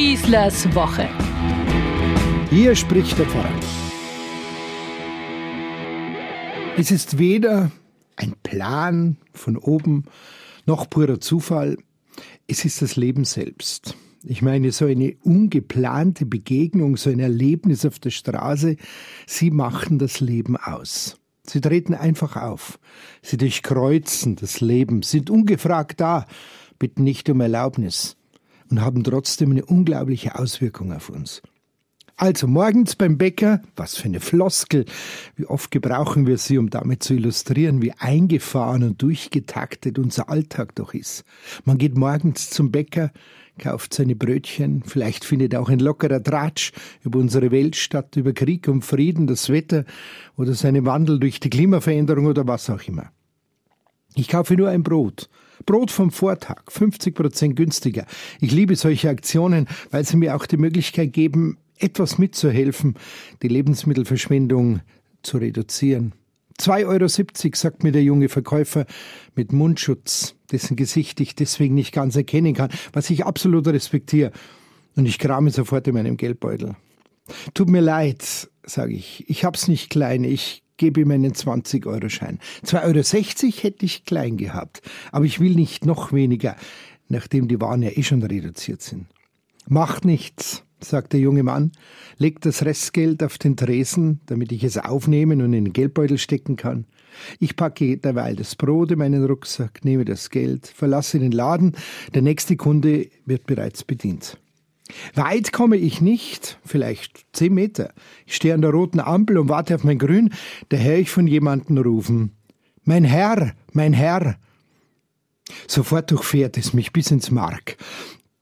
Schießlers Woche. Hier spricht der Pfarrer. Es ist weder ein Plan von oben noch purer Zufall, es ist das Leben selbst. Ich meine, so eine ungeplante Begegnung, so ein Erlebnis auf der Straße, sie machen das Leben aus. Sie treten einfach auf. Sie durchkreuzen das Leben, sind ungefragt da, bitten nicht um Erlaubnis und haben trotzdem eine unglaubliche Auswirkung auf uns. Also morgens beim Bäcker, was für eine Floskel, wie oft gebrauchen wir sie, um damit zu illustrieren, wie eingefahren und durchgetaktet unser Alltag doch ist. Man geht morgens zum Bäcker, kauft seine Brötchen, vielleicht findet auch ein lockerer Tratsch über unsere Weltstatt, über Krieg und Frieden, das Wetter oder seinen Wandel durch die Klimaveränderung oder was auch immer. Ich kaufe nur ein Brot. Brot vom Vortag, 50 Prozent günstiger. Ich liebe solche Aktionen, weil sie mir auch die Möglichkeit geben, etwas mitzuhelfen, die Lebensmittelverschwendung zu reduzieren. 2,70 Euro, sagt mir der junge Verkäufer mit Mundschutz, dessen Gesicht ich deswegen nicht ganz erkennen kann, was ich absolut respektiere. Und ich krame sofort in meinem Geldbeutel. Tut mir leid, sage ich. Ich hab's nicht klein. Ich gebe ihm einen 20-Euro-Schein. 2,60 Euro hätte ich klein gehabt. Aber ich will nicht noch weniger, nachdem die Waren ja eh schon reduziert sind. Macht nichts sagt der junge Mann, legt das Restgeld auf den Tresen, damit ich es aufnehmen und in den Geldbeutel stecken kann. Ich packe derweil das Brot in meinen Rucksack, nehme das Geld, verlasse den Laden, der nächste Kunde wird bereits bedient. Weit komme ich nicht, vielleicht zehn Meter. Ich stehe an der roten Ampel und warte auf mein Grün, da höre ich von jemandem rufen. Mein Herr, mein Herr. Sofort durchfährt es mich bis ins Mark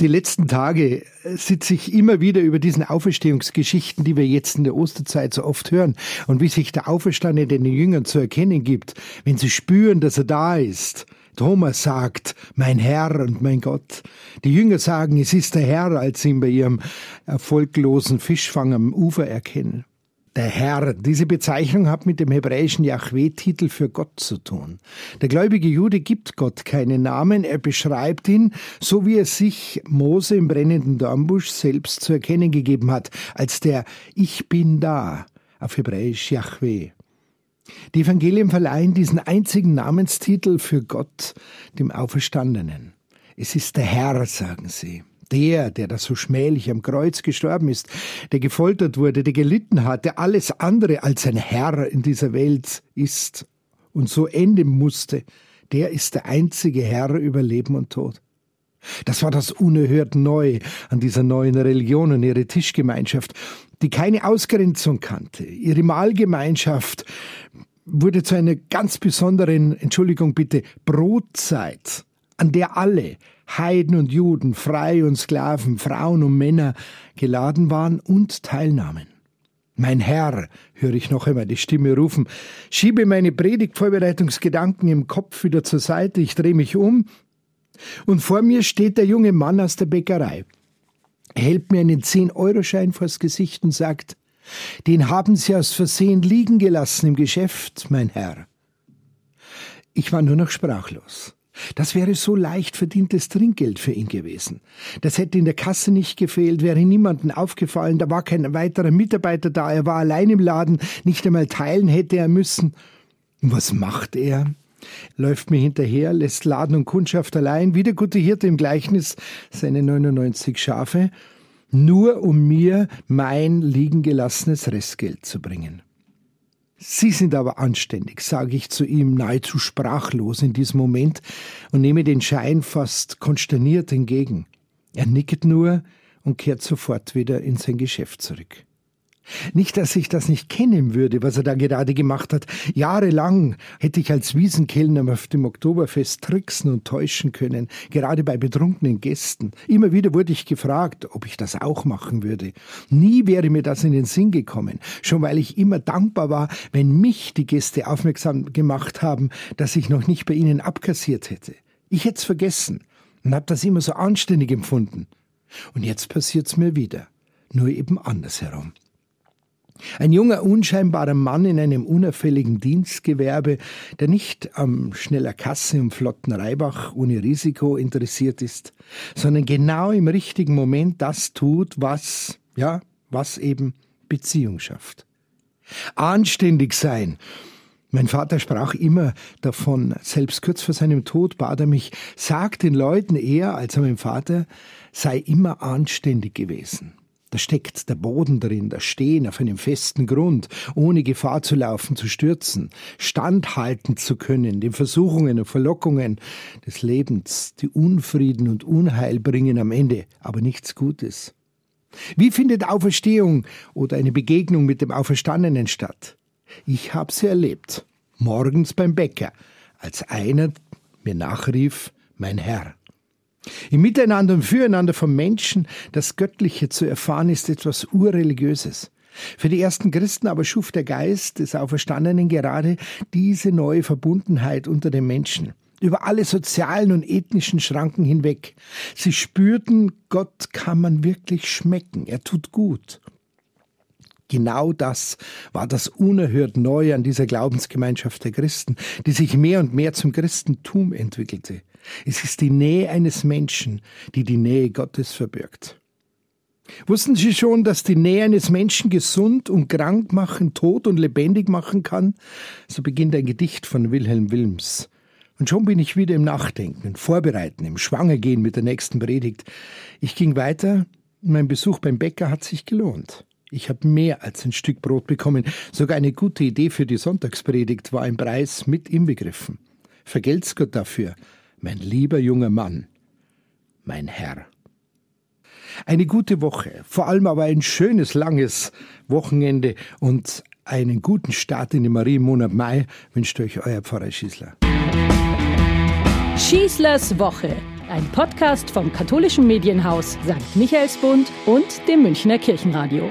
die letzten Tage äh, sitze ich immer wieder über diesen Auferstehungsgeschichten, die wir jetzt in der Osterzeit so oft hören und wie sich der Auferstandene den Jüngern zu erkennen gibt, wenn sie spüren, dass er da ist. Thomas sagt, mein Herr und mein Gott. Die Jünger sagen, es ist der Herr, als sie ihn bei ihrem erfolglosen Fischfang am Ufer erkennen. Der Herr, diese Bezeichnung hat mit dem hebräischen Yahweh-Titel für Gott zu tun. Der gläubige Jude gibt Gott keinen Namen, er beschreibt ihn, so wie er sich Mose im brennenden Dornbusch selbst zu erkennen gegeben hat, als der Ich bin da, auf Hebräisch Yahweh. Die Evangelien verleihen diesen einzigen Namenstitel für Gott, dem Auferstandenen. Es ist der Herr, sagen sie der, der da so schmählich am Kreuz gestorben ist, der gefoltert wurde, der gelitten hat, der alles andere als ein Herr in dieser Welt ist und so enden musste, der ist der einzige Herr über Leben und Tod. Das war das unerhört Neu an dieser neuen Religion und ihre Tischgemeinschaft, die keine Ausgrenzung kannte. Ihre Mahlgemeinschaft wurde zu einer ganz besonderen, Entschuldigung bitte, Brotzeit, an der alle, Heiden und Juden, Frei und Sklaven, Frauen und Männer geladen waren und teilnahmen. Mein Herr, höre ich noch einmal die Stimme rufen, schiebe meine Predigtvorbereitungsgedanken im Kopf wieder zur Seite, ich drehe mich um, und vor mir steht der junge Mann aus der Bäckerei. Hält mir einen 10-Euro-Schein vors Gesicht und sagt, den haben Sie aus Versehen liegen gelassen im Geschäft, mein Herr. Ich war nur noch sprachlos. Das wäre so leicht verdientes Trinkgeld für ihn gewesen. Das hätte in der Kasse nicht gefehlt, wäre niemandem aufgefallen, da war kein weiterer Mitarbeiter da, er war allein im Laden, nicht einmal teilen hätte er müssen. Was macht er? Läuft mir hinterher, lässt Laden und Kundschaft allein, wie der gute Hirte im Gleichnis seine 99 Schafe, nur um mir mein liegen gelassenes Restgeld zu bringen. Sie sind aber anständig, sage ich zu ihm, nahezu sprachlos in diesem Moment und nehme den Schein fast konsterniert entgegen. Er nickt nur und kehrt sofort wieder in sein Geschäft zurück. Nicht, dass ich das nicht kennen würde, was er da gerade gemacht hat. Jahrelang hätte ich als Wiesenkellner auf dem Oktoberfest tricksen und täuschen können, gerade bei betrunkenen Gästen. Immer wieder wurde ich gefragt, ob ich das auch machen würde. Nie wäre mir das in den Sinn gekommen, schon weil ich immer dankbar war, wenn mich die Gäste aufmerksam gemacht haben, dass ich noch nicht bei ihnen abkassiert hätte. Ich hätte es vergessen und habe das immer so anständig empfunden. Und jetzt passiert's mir wieder, nur eben andersherum. Ein junger, unscheinbarer Mann in einem unauffälligen Dienstgewerbe, der nicht am schneller Kasse und flotten Reibach ohne Risiko interessiert ist, sondern genau im richtigen Moment das tut, was, ja, was eben Beziehung schafft. Anständig sein. Mein Vater sprach immer davon, selbst kurz vor seinem Tod bat er mich, sag den Leuten eher als mein Vater, sei immer anständig gewesen. Da steckt der Boden drin, das Stehen auf einem festen Grund, ohne Gefahr zu laufen, zu stürzen, standhalten zu können, den Versuchungen und Verlockungen des Lebens, die Unfrieden und Unheil bringen am Ende, aber nichts Gutes. Wie findet Auferstehung oder eine Begegnung mit dem Auferstandenen statt? Ich habe sie erlebt, morgens beim Bäcker, als einer mir nachrief, mein Herr. Im Miteinander und Füreinander von Menschen das Göttliche zu erfahren, ist etwas Urreligiöses. Für die ersten Christen aber schuf der Geist des Auferstandenen gerade diese neue Verbundenheit unter den Menschen, über alle sozialen und ethnischen Schranken hinweg. Sie spürten, Gott kann man wirklich schmecken, er tut gut. Genau das war das unerhört Neue an dieser Glaubensgemeinschaft der Christen, die sich mehr und mehr zum Christentum entwickelte. Es ist die Nähe eines Menschen, die die Nähe Gottes verbirgt. Wussten Sie schon, dass die Nähe eines Menschen gesund und krank machen, tot und lebendig machen kann? So beginnt ein Gedicht von Wilhelm Wilms. Und schon bin ich wieder im Nachdenken, Vorbereiten, im Schwangergehen mit der nächsten Predigt. Ich ging weiter, mein Besuch beim Bäcker hat sich gelohnt. Ich habe mehr als ein Stück Brot bekommen. Sogar eine gute Idee für die Sonntagspredigt war ein Preis mit inbegriffen. Vergelt's Gott dafür, mein lieber junger Mann, mein Herr. Eine gute Woche, vor allem aber ein schönes, langes Wochenende und einen guten Start in den Marienmonat Mai wünscht euch euer Pfarrer Schießler. Schießlers Woche, ein Podcast vom katholischen Medienhaus St. Michaelsbund und dem Münchner Kirchenradio.